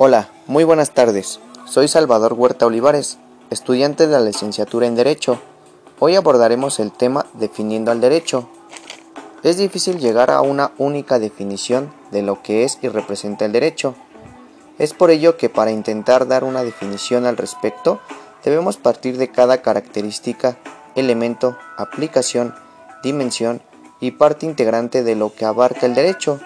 Hola, muy buenas tardes. Soy Salvador Huerta Olivares, estudiante de la licenciatura en Derecho. Hoy abordaremos el tema definiendo al derecho. Es difícil llegar a una única definición de lo que es y representa el derecho. Es por ello que para intentar dar una definición al respecto, debemos partir de cada característica, elemento, aplicación, dimensión y parte integrante de lo que abarca el derecho,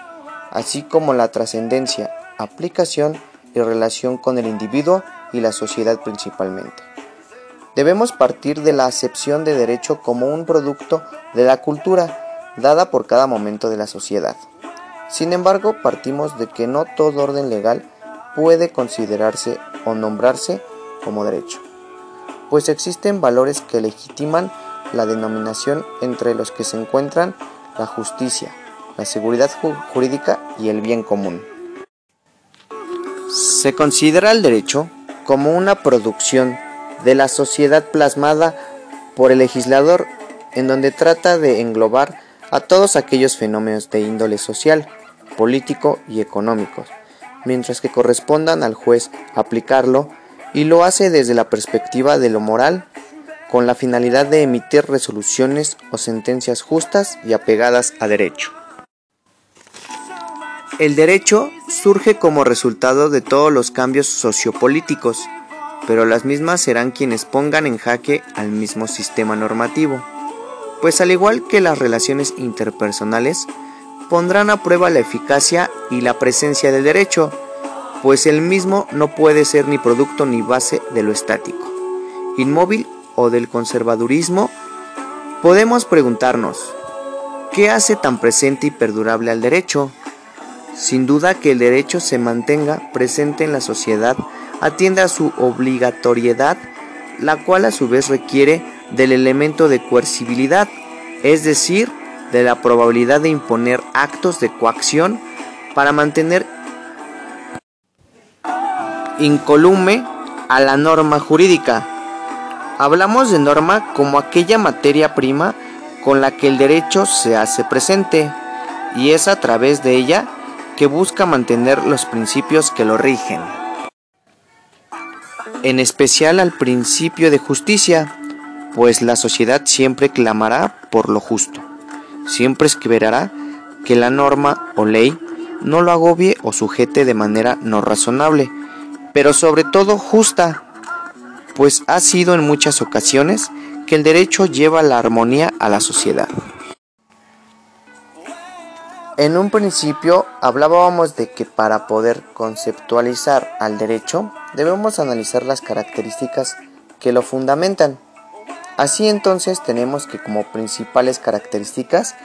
así como la trascendencia, aplicación y relación con el individuo y la sociedad principalmente. Debemos partir de la acepción de derecho como un producto de la cultura dada por cada momento de la sociedad. Sin embargo, partimos de que no todo orden legal puede considerarse o nombrarse como derecho, pues existen valores que legitiman la denominación entre los que se encuentran la justicia, la seguridad jurídica y el bien común. Se considera el derecho como una producción de la sociedad plasmada por el legislador en donde trata de englobar a todos aquellos fenómenos de índole social, político y económicos, mientras que correspondan al juez aplicarlo y lo hace desde la perspectiva de lo moral, con la finalidad de emitir resoluciones o sentencias justas y apegadas a derecho. El derecho surge como resultado de todos los cambios sociopolíticos, pero las mismas serán quienes pongan en jaque al mismo sistema normativo, pues al igual que las relaciones interpersonales, pondrán a prueba la eficacia y la presencia del derecho, pues el mismo no puede ser ni producto ni base de lo estático, inmóvil o del conservadurismo, podemos preguntarnos, ¿qué hace tan presente y perdurable al derecho? Sin duda que el derecho se mantenga presente en la sociedad atiende a su obligatoriedad, la cual a su vez requiere del elemento de coercibilidad, es decir, de la probabilidad de imponer actos de coacción para mantener incolume a la norma jurídica. Hablamos de norma como aquella materia prima con la que el derecho se hace presente y es a través de ella que busca mantener los principios que lo rigen. En especial al principio de justicia, pues la sociedad siempre clamará por lo justo, siempre esperará que la norma o ley no lo agobie o sujete de manera no razonable, pero sobre todo justa, pues ha sido en muchas ocasiones que el derecho lleva la armonía a la sociedad. En un principio hablábamos de que para poder conceptualizar al derecho debemos analizar las características que lo fundamentan. Así entonces tenemos que como principales características,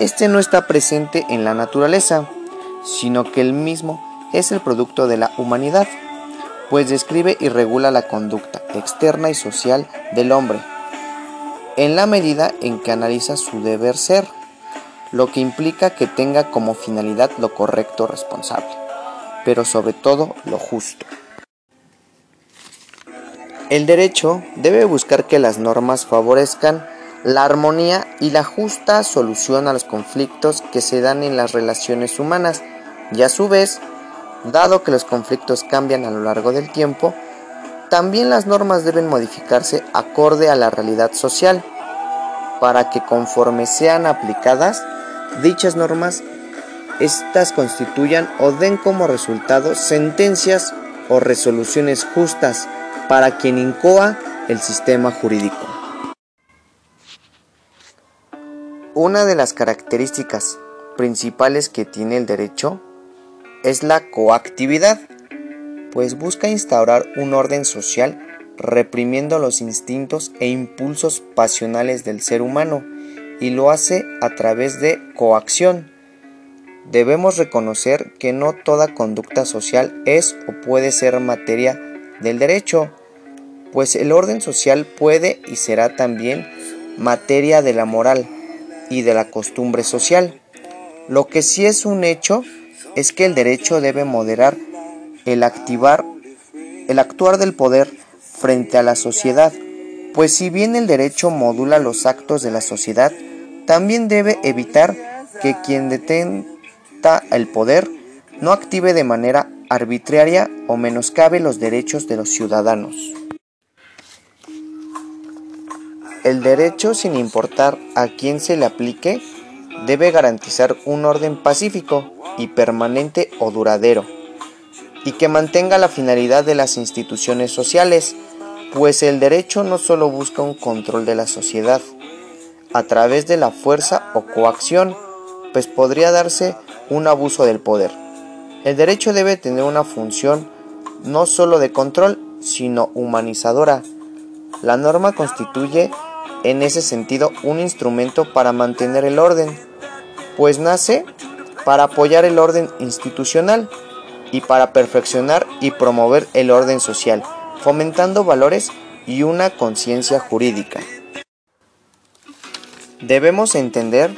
este no está presente en la naturaleza, sino que el mismo es el producto de la humanidad, pues describe y regula la conducta externa y social del hombre, en la medida en que analiza su deber ser lo que implica que tenga como finalidad lo correcto responsable, pero sobre todo lo justo. El derecho debe buscar que las normas favorezcan la armonía y la justa solución a los conflictos que se dan en las relaciones humanas y a su vez, dado que los conflictos cambian a lo largo del tiempo, también las normas deben modificarse acorde a la realidad social para que conforme sean aplicadas dichas normas, estas constituyan o den como resultado sentencias o resoluciones justas para quien incoa el sistema jurídico. Una de las características principales que tiene el derecho es la coactividad, pues busca instaurar un orden social reprimiendo los instintos e impulsos pasionales del ser humano y lo hace a través de coacción. Debemos reconocer que no toda conducta social es o puede ser materia del derecho, pues el orden social puede y será también materia de la moral y de la costumbre social. Lo que sí es un hecho es que el derecho debe moderar el activar el actuar del poder frente a la sociedad pues si bien el derecho modula los actos de la sociedad, también debe evitar que quien detenta el poder no active de manera arbitraria o menoscabe los derechos de los ciudadanos. El derecho, sin importar a quién se le aplique, debe garantizar un orden pacífico y permanente o duradero, y que mantenga la finalidad de las instituciones sociales, pues el derecho no solo busca un control de la sociedad a través de la fuerza o coacción, pues podría darse un abuso del poder. El derecho debe tener una función no solo de control, sino humanizadora. La norma constituye en ese sentido un instrumento para mantener el orden, pues nace para apoyar el orden institucional y para perfeccionar y promover el orden social, fomentando valores y una conciencia jurídica. Debemos entender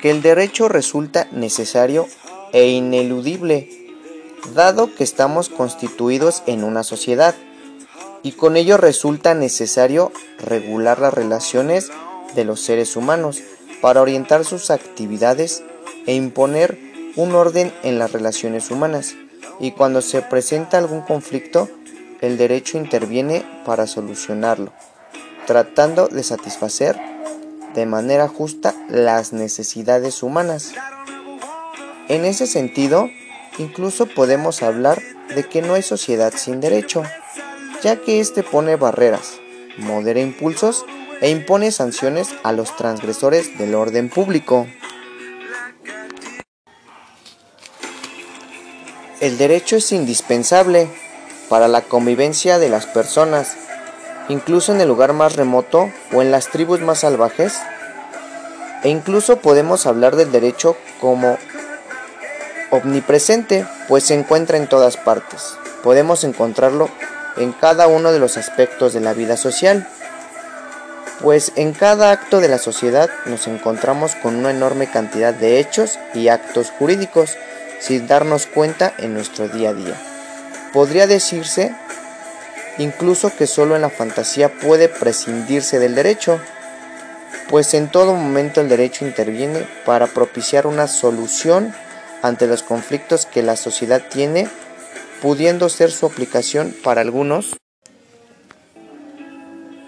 que el derecho resulta necesario e ineludible, dado que estamos constituidos en una sociedad, y con ello resulta necesario regular las relaciones de los seres humanos para orientar sus actividades e imponer un orden en las relaciones humanas, y cuando se presenta algún conflicto, el derecho interviene para solucionarlo, tratando de satisfacer de manera justa las necesidades humanas. En ese sentido, incluso podemos hablar de que no hay sociedad sin derecho, ya que éste pone barreras, modera impulsos e impone sanciones a los transgresores del orden público. El derecho es indispensable para la convivencia de las personas, incluso en el lugar más remoto o en las tribus más salvajes. E incluso podemos hablar del derecho como omnipresente, pues se encuentra en todas partes. Podemos encontrarlo en cada uno de los aspectos de la vida social, pues en cada acto de la sociedad nos encontramos con una enorme cantidad de hechos y actos jurídicos sin darnos cuenta en nuestro día a día. Podría decirse incluso que solo en la fantasía puede prescindirse del derecho, pues en todo momento el derecho interviene para propiciar una solución ante los conflictos que la sociedad tiene, pudiendo ser su aplicación para algunos.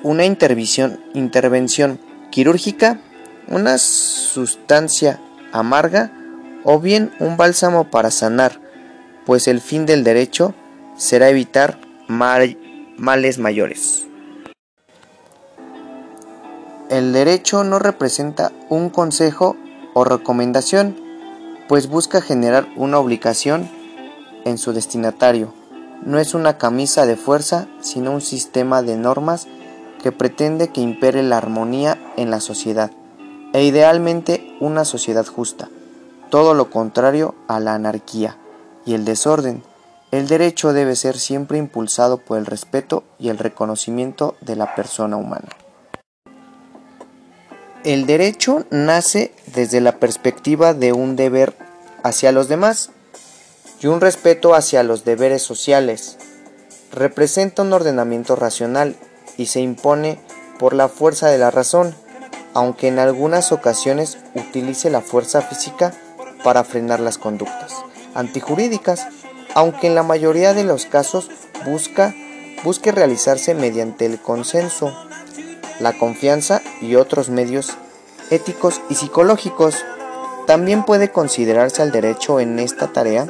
Una intervención, intervención quirúrgica, una sustancia amarga o bien un bálsamo para sanar, pues el fin del derecho será evitar males mayores. El derecho no representa un consejo o recomendación, pues busca generar una obligación en su destinatario. No es una camisa de fuerza, sino un sistema de normas que pretende que impere la armonía en la sociedad, e idealmente una sociedad justa todo lo contrario a la anarquía y el desorden. El derecho debe ser siempre impulsado por el respeto y el reconocimiento de la persona humana. El derecho nace desde la perspectiva de un deber hacia los demás y un respeto hacia los deberes sociales. Representa un ordenamiento racional y se impone por la fuerza de la razón, aunque en algunas ocasiones utilice la fuerza física para frenar las conductas antijurídicas, aunque en la mayoría de los casos busca, busque realizarse mediante el consenso, la confianza y otros medios éticos y psicológicos. También puede considerarse al derecho en esta tarea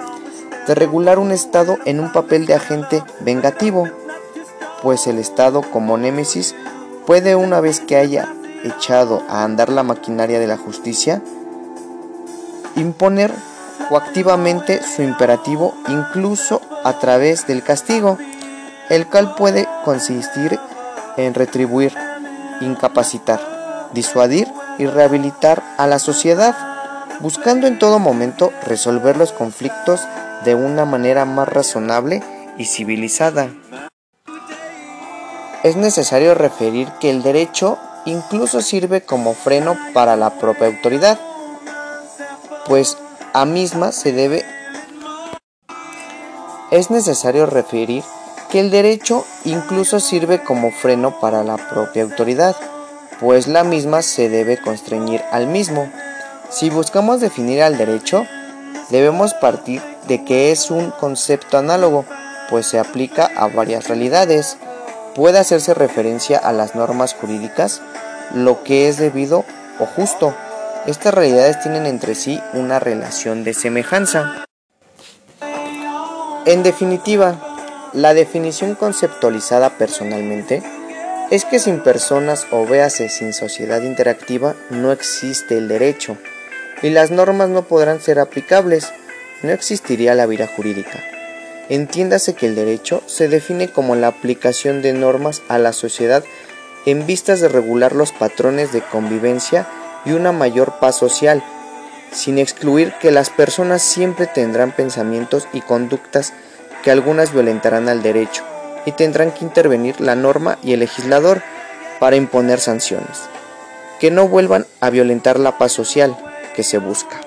de regular un Estado en un papel de agente vengativo, pues el Estado como némesis puede una vez que haya echado a andar la maquinaria de la justicia, imponer coactivamente su imperativo incluso a través del castigo, el cual puede consistir en retribuir, incapacitar, disuadir y rehabilitar a la sociedad, buscando en todo momento resolver los conflictos de una manera más razonable y civilizada. Es necesario referir que el derecho incluso sirve como freno para la propia autoridad, pues a misma se debe... Es necesario referir que el derecho incluso sirve como freno para la propia autoridad, pues la misma se debe constreñir al mismo. Si buscamos definir al derecho, debemos partir de que es un concepto análogo, pues se aplica a varias realidades. Puede hacerse referencia a las normas jurídicas, lo que es debido o justo. Estas realidades tienen entre sí una relación de semejanza. En definitiva, la definición conceptualizada personalmente es que sin personas o véase sin sociedad interactiva no existe el derecho y las normas no podrán ser aplicables, no existiría la vida jurídica. Entiéndase que el derecho se define como la aplicación de normas a la sociedad en vistas de regular los patrones de convivencia y una mayor paz social, sin excluir que las personas siempre tendrán pensamientos y conductas que algunas violentarán al derecho y tendrán que intervenir la norma y el legislador para imponer sanciones, que no vuelvan a violentar la paz social que se busca.